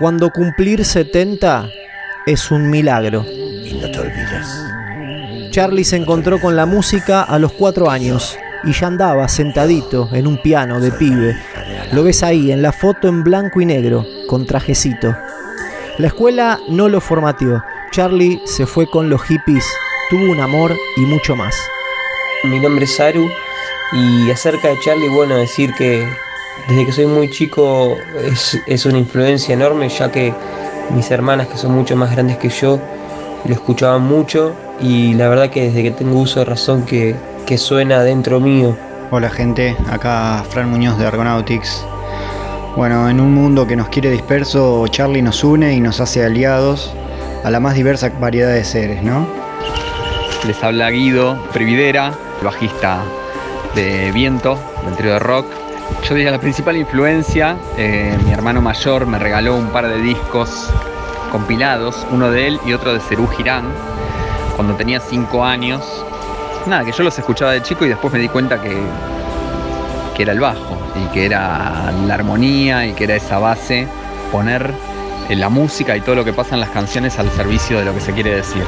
cuando cumplir 70 es un milagro. Y no te olvides. Charlie se encontró con la música a los cuatro años y ya andaba sentadito en un piano de pibe. Lo ves ahí en la foto en blanco y negro, con trajecito. La escuela no lo formateó. Charlie se fue con los hippies, tuvo un amor y mucho más. Mi nombre es Saru y acerca de Charlie, bueno, decir que desde que soy muy chico es, es una influencia enorme, ya que mis hermanas, que son mucho más grandes que yo, lo escuchaban mucho y la verdad que desde que tengo uso de razón que, que suena dentro mío. Hola gente, acá Fran Muñoz de Argonautics. Bueno, en un mundo que nos quiere disperso, Charlie nos une y nos hace aliados a la más diversa variedad de seres, ¿no? Les habla Guido Prividera, bajista de Viento, del trío de rock. Yo diría la principal influencia, eh, mi hermano mayor me regaló un par de discos compilados, uno de él y otro de Cerú Girán, cuando tenía 5 años. Nada, que yo los escuchaba de chico y después me di cuenta que, que era el bajo y que era la armonía y que era esa base, poner eh, la música y todo lo que pasa en las canciones al servicio de lo que se quiere decir.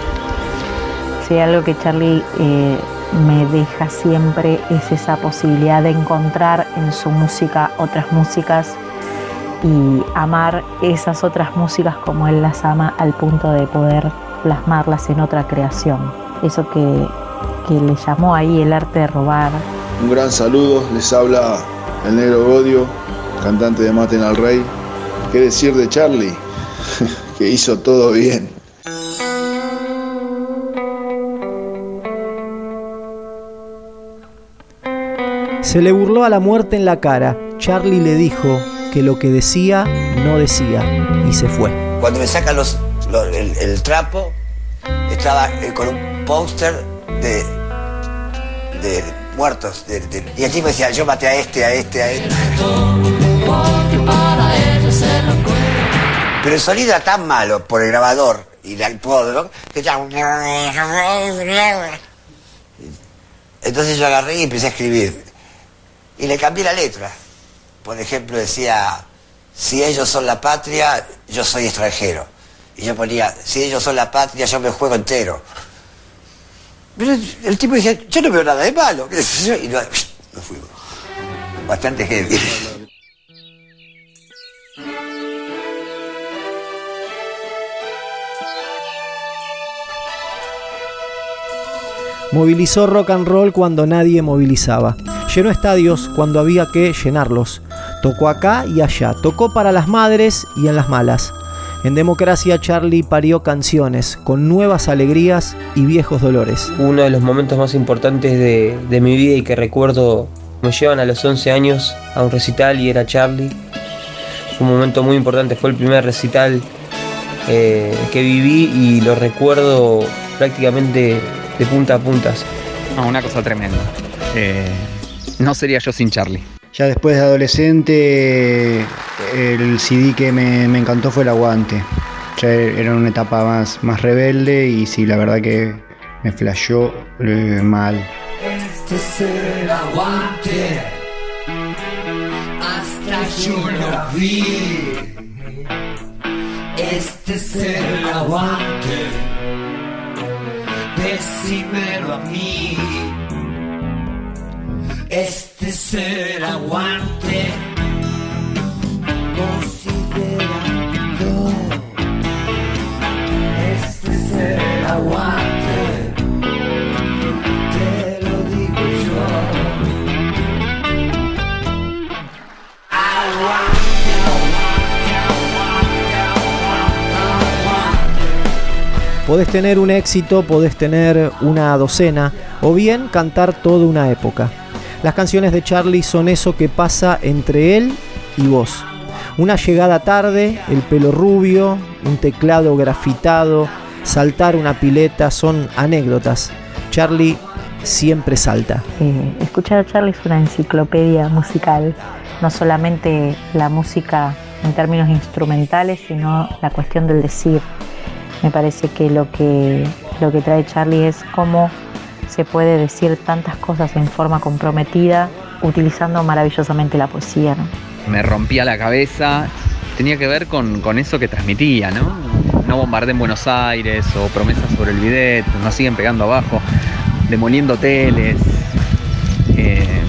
Sí, algo que Charlie eh, me deja siempre es esa posibilidad de encontrar en su música otras músicas y amar esas otras músicas como él las ama al punto de poder plasmarlas en otra creación. Eso que, que le llamó ahí el arte de robar. Un gran saludo, les habla el negro Godio, cantante de Maten al Rey. ¿Qué decir de Charlie? que hizo todo bien. Se le burló a la muerte en la cara. Charlie le dijo que lo que decía no decía y se fue. Cuando me sacan los, los- el, el trapo, estaba eh, con un póster de, muertos. y el tipo decía, yo maté a este, a este, a este. Pero el sonido era tan malo por el grabador y la hipódromo que ya... Entonces yo agarré y empecé a escribir. Y le cambié la letra. Por ejemplo, decía, si ellos son la patria, yo soy extranjero. Y yo ponía, si ellos son la patria, yo me juego entero. Pero el tipo decía, yo no veo nada de malo. Y no, fuimos. Bastante heavy. Movilizó rock and roll cuando nadie movilizaba. Llenó estadios cuando había que llenarlos. Tocó acá y allá. Tocó para las madres y en las malas. En democracia Charlie parió canciones con nuevas alegrías y viejos dolores. Uno de los momentos más importantes de, de mi vida y que recuerdo me llevan a los 11 años a un recital y era Charlie. Fue un momento muy importante, fue el primer recital eh, que viví y lo recuerdo prácticamente de punta a puntas. No, una cosa tremenda. Eh, no sería yo sin Charlie. Ya después de adolescente, el CD que me, me encantó fue el Aguante. Ya era una etapa más, más rebelde y sí, la verdad que me flasheó eh, mal. Este es el aguante hasta yo lo vi. Este es el aguante, decímelo a mí. Este es el aguante, considéralo. Este es el aguante, te lo digo yo. Aguante, aguante, aguante, aguante, aguante. Podés tener un éxito, podés tener una docena o bien cantar toda una época. Las canciones de Charlie son eso que pasa entre él y vos. Una llegada tarde, el pelo rubio, un teclado grafitado, saltar una pileta, son anécdotas. Charlie siempre salta. Escuchar a Charlie es una enciclopedia musical, no solamente la música en términos instrumentales, sino la cuestión del decir. Me parece que lo que, lo que trae Charlie es cómo se puede decir tantas cosas en forma comprometida utilizando maravillosamente la poesía. Me rompía la cabeza tenía que ver con, con eso que transmitía, ¿no? No bombardeen Buenos Aires o promesas sobre el bidet, nos siguen pegando abajo, demoliendo hoteles. eh,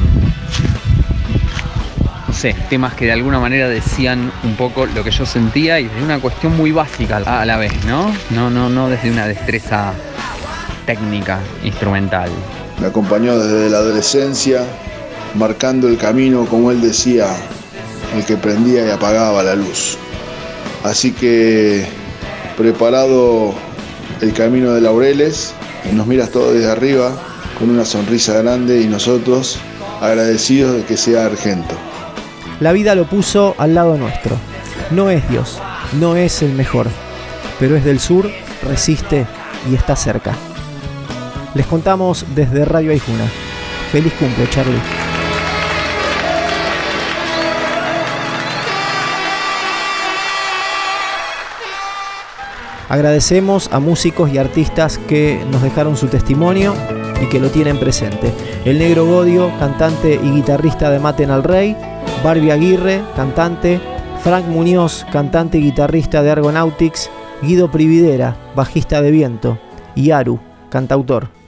no sé, temas que de alguna manera decían un poco lo que yo sentía y desde una cuestión muy básica a la vez, ¿no? No, no, no desde una destreza técnica, instrumental. Me acompañó desde la adolescencia, marcando el camino, como él decía, el que prendía y apagaba la luz. Así que, preparado el camino de Laureles, nos miras todo desde arriba, con una sonrisa grande y nosotros agradecidos de que sea argento. La vida lo puso al lado nuestro. No es Dios, no es el mejor, pero es del sur, resiste y está cerca. Les contamos desde Radio Aijuna. Feliz cumple, Charlie. Agradecemos a músicos y artistas que nos dejaron su testimonio y que lo tienen presente. El Negro Godio, cantante y guitarrista de Maten al Rey, Barbie Aguirre, cantante, Frank Muñoz, cantante y guitarrista de Argonautics, Guido Prividera, bajista de viento, y Aru, cantautor.